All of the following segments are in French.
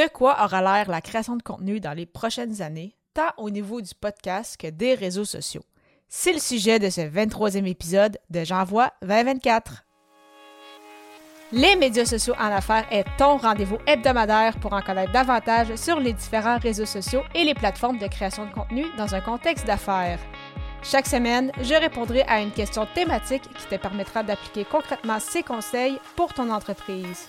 De quoi aura l'air la création de contenu dans les prochaines années, tant au niveau du podcast que des réseaux sociaux? C'est le sujet de ce 23e épisode de J'envoie 2024. Les médias sociaux en affaires est ton rendez-vous hebdomadaire pour en connaître davantage sur les différents réseaux sociaux et les plateformes de création de contenu dans un contexte d'affaires. Chaque semaine, je répondrai à une question thématique qui te permettra d'appliquer concrètement ces conseils pour ton entreprise.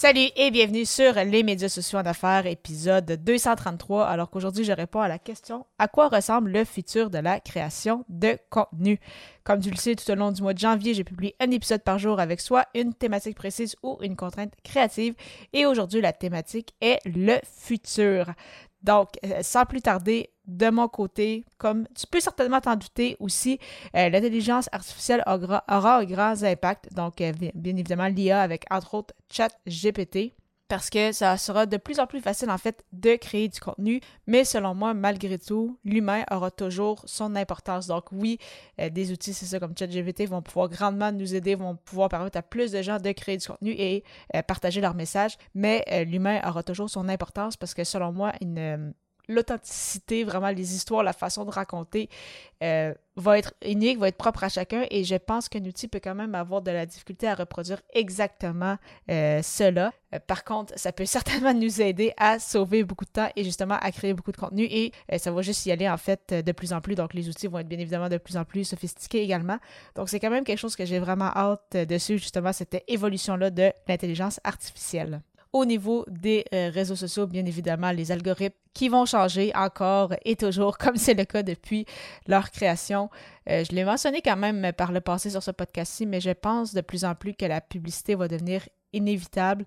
Salut et bienvenue sur les médias sociaux en affaires, épisode 233. Alors qu'aujourd'hui, je réponds à la question à quoi ressemble le futur de la création de contenu? Comme tu le sais, tout au long du mois de janvier, j'ai publié un épisode par jour avec soit une thématique précise ou une contrainte créative. Et aujourd'hui, la thématique est le futur. Donc, euh, sans plus tarder, de mon côté, comme tu peux certainement t'en douter aussi, euh, l'intelligence artificielle aura, un grand impact. Donc, euh, bien évidemment, l'IA avec entre autres ChatGPT parce que ça sera de plus en plus facile en fait de créer du contenu, mais selon moi, malgré tout, l'humain aura toujours son importance. Donc oui, des outils, c'est ça, comme ChatGPT vont pouvoir grandement nous aider, vont pouvoir permettre à plus de gens de créer du contenu et partager leur message, mais l'humain aura toujours son importance parce que selon moi, une l'authenticité, vraiment les histoires, la façon de raconter euh, va être unique, va être propre à chacun et je pense qu'un outil peut quand même avoir de la difficulté à reproduire exactement euh, cela. Euh, par contre, ça peut certainement nous aider à sauver beaucoup de temps et justement à créer beaucoup de contenu et ça va juste y aller en fait de plus en plus. Donc les outils vont être bien évidemment de plus en plus sophistiqués également. Donc c'est quand même quelque chose que j'ai vraiment hâte dessus, justement, cette évolution-là de l'intelligence artificielle. Au niveau des euh, réseaux sociaux, bien évidemment, les algorithmes qui vont changer encore et toujours, comme c'est le cas depuis leur création. Euh, je l'ai mentionné quand même par le passé sur ce podcast-ci, mais je pense de plus en plus que la publicité va devenir inévitable.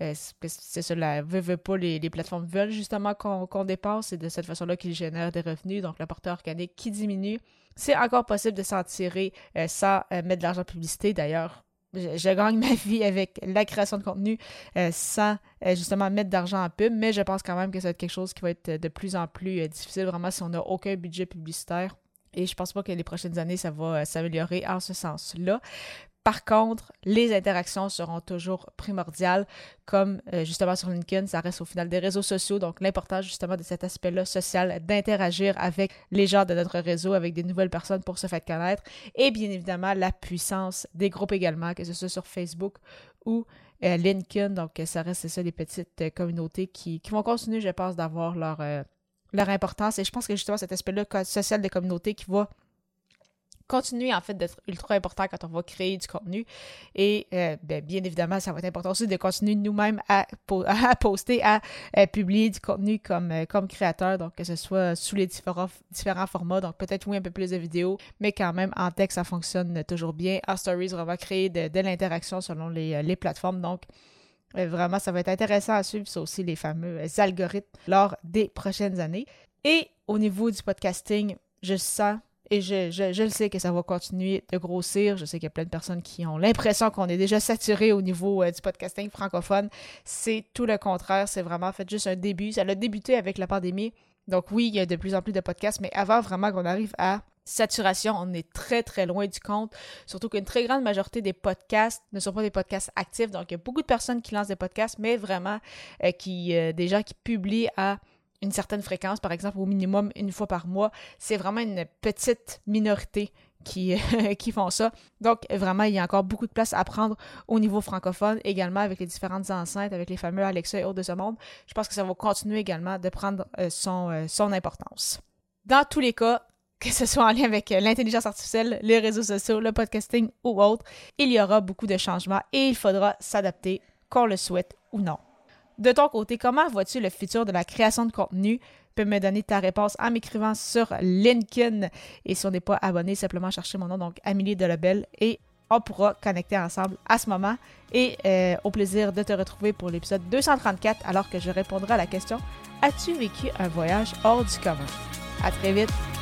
Euh, c'est ça, la, veut, pas, les, plateformes veulent justement qu'on dépasse et de cette façon-là qu'ils génèrent des revenus, donc le porteur organique qui diminue. C'est encore possible de s'en tirer sans mettre de l'argent en publicité. D'ailleurs, je, gagne ma vie avec la création de contenu euh, sans euh, justement mettre d'argent en pub, mais je pense quand même que ça va être quelque chose qui va être de plus en plus euh, difficile vraiment si on n'a aucun budget publicitaire. Et je pense pas que les prochaines années, ça va s'améliorer en ce sens-là. Par contre, les interactions seront toujours primordiales, comme euh, justement sur LinkedIn, ça reste au final des réseaux sociaux, donc l'importance justement de cet aspect-là social, d'interagir avec les gens de notre réseau, avec des nouvelles personnes pour se faire connaître, et bien évidemment la puissance des groupes également, que ce soit sur Facebook ou euh, LinkedIn, donc ça reste ça des petites euh, communautés qui, vont continuer, je pense, d'avoir leur, leur importance, et je pense que justement cet aspect-là social des communautés qui va continuer en fait d'être ultra important quand on va créer du contenu. Et euh, ben, bien évidemment, ça va être important aussi de continuer nous-mêmes à, poster, à, euh, publier du contenu comme, euh, comme créateur, donc que ce soit sous les différents, formats, donc peut-être oui un peu plus de vidéos, mais quand même en texte, ça fonctionne toujours bien. En stories, on va créer de, l'interaction selon les, plateformes, donc vraiment, ça va être intéressant à suivre, ça aussi les fameux algorithmes lors des prochaines années. Et au niveau du podcasting, je sens et je, le sais que ça va continuer de grossir. Je sais qu'il y a plein de personnes qui ont l'impression qu'on est déjà saturé au niveau euh, du podcasting francophone. C'est tout le contraire. C'est vraiment fait juste un début. Ça a débuté avec la pandémie. Donc oui, il y a de plus en plus de podcasts, mais avant vraiment qu'on arrive à saturation, on est très très loin du compte. Surtout qu'une très grande majorité des podcasts ne sont pas des podcasts actifs. Donc il y a beaucoup de personnes qui lancent des podcasts, mais vraiment euh, qui euh, des gens qui publient à une certaine fréquence, par exemple au minimum une fois par mois. C'est vraiment une petite minorité qui, qui font ça. Donc, vraiment, il y a encore beaucoup de place à prendre au niveau francophone, également avec les différentes enceintes, avec les fameux Alexa et autres de ce monde. Je pense que ça va continuer également de prendre euh, son, euh, son importance. Dans tous les cas, que ce soit en lien avec euh, l'intelligence artificielle, les réseaux sociaux, le podcasting ou autre, il y aura beaucoup de changements et il faudra s'adapter, qu'on le souhaite ou non. De ton côté, comment vois-tu le futur de la création de contenu? Peux me donner ta réponse en m'écrivant sur LinkedIn. Et si on n'est pas abonné, simplement chercher mon nom, donc Amélie Delobel, et on pourra connecter ensemble à ce moment. Et euh, au plaisir de te retrouver pour l'épisode 234, alors que je répondrai à la question As-tu vécu un voyage hors du commun? À très vite!